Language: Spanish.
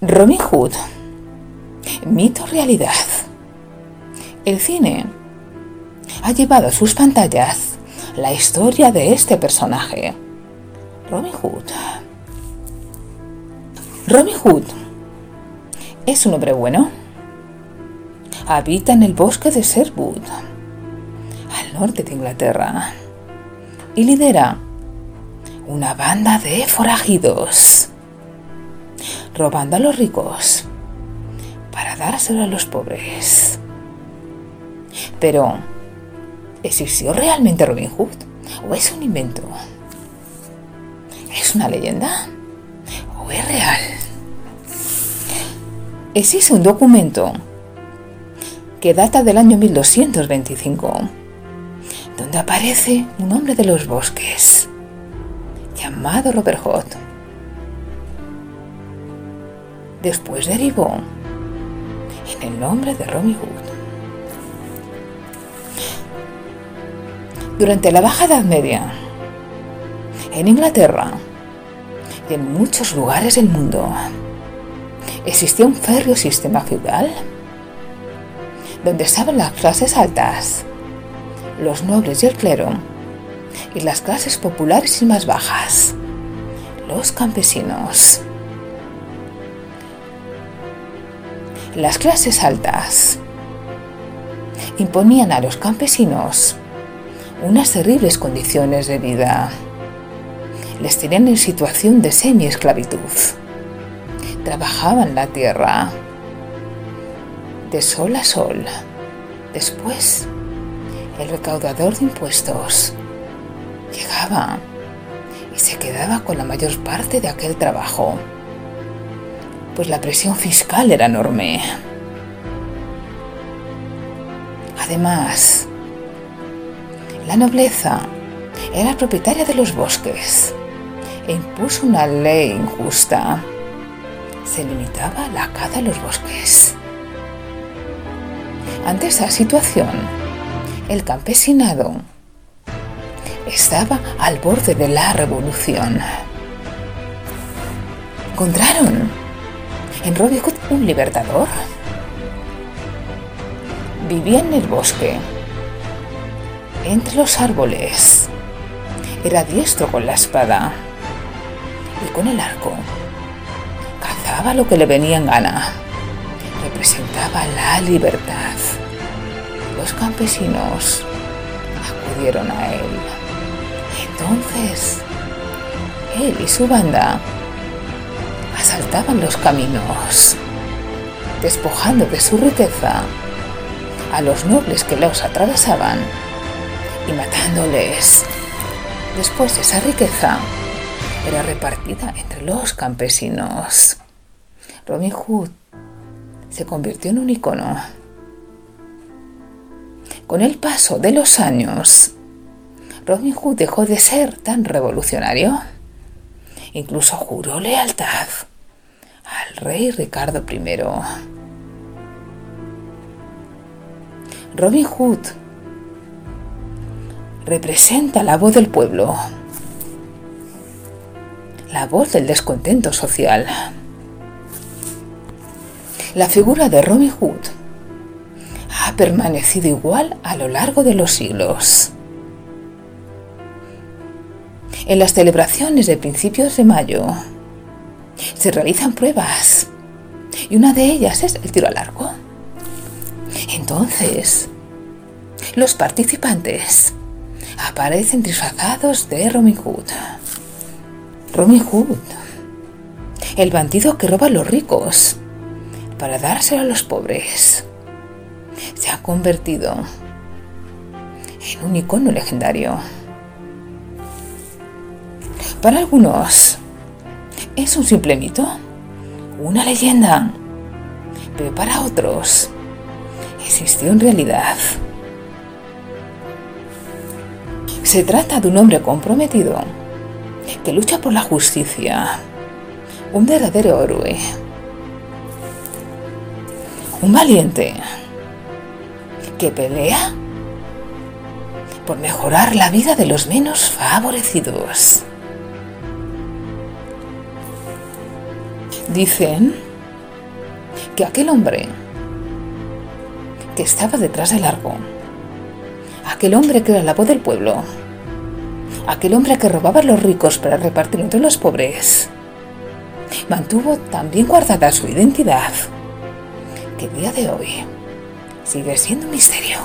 Robin Hood. Mito realidad. El cine ha llevado a sus pantallas la historia de este personaje. Robin Hood. Robin Hood es un hombre bueno. Habita en el bosque de Sherwood, al norte de Inglaterra, y lidera una banda de forajidos, robando a los ricos para dárselo a los pobres. Pero, ¿existió realmente Robin Hood? ¿O es un invento? ¿Es una leyenda? ¿O es real? Existe un documento que data del año 1225, donde aparece un hombre de los bosques llamado Robert Hood. Después derivó en el nombre de Robin Hood. Durante la Baja Edad Media, en Inglaterra y en muchos lugares del mundo, existía un férreo sistema feudal donde estaban las clases altas, los nobles y el clero, y las clases populares y más bajas, los campesinos. Las clases altas imponían a los campesinos unas terribles condiciones de vida. Les tenían en situación de semi-esclavitud trabajaban la tierra de sol a sol. Después, el recaudador de impuestos llegaba y se quedaba con la mayor parte de aquel trabajo, pues la presión fiscal era enorme. Además, la nobleza era propietaria de los bosques e impuso una ley injusta se limitaba la caza en los bosques. Ante esa situación, el campesinado estaba al borde de la revolución. ¿Encontraron en Robin Hood un libertador? Vivía en el bosque, entre los árboles. Era diestro con la espada y con el arco lo que le venía en gana. Representaba la libertad. Los campesinos acudieron a él. Entonces, él y su banda asaltaban los caminos, despojando de su riqueza a los nobles que los atravesaban y matándoles. Después esa riqueza era repartida entre los campesinos. Robin Hood se convirtió en un icono. Con el paso de los años, Robin Hood dejó de ser tan revolucionario. Incluso juró lealtad al rey Ricardo I. Robin Hood representa la voz del pueblo, la voz del descontento social. La figura de Robin Hood ha permanecido igual a lo largo de los siglos. En las celebraciones de principios de mayo se realizan pruebas y una de ellas es el tiro al arco. Entonces, los participantes aparecen disfrazados de Robin Hood. Robin Hood, el bandido que roba a los ricos para dárselo a los pobres. Se ha convertido en un icono legendario. Para algunos es un simple mito, una leyenda, pero para otros existió en realidad. Se trata de un hombre comprometido que lucha por la justicia, un verdadero héroe un valiente que pelea por mejorar la vida de los menos favorecidos. Dicen que aquel hombre que estaba detrás del largo, aquel hombre que era la voz del pueblo, aquel hombre que robaba a los ricos para repartirlo entre los pobres, mantuvo tan bien guardada su identidad que el día de hoy sigue siendo un misterio.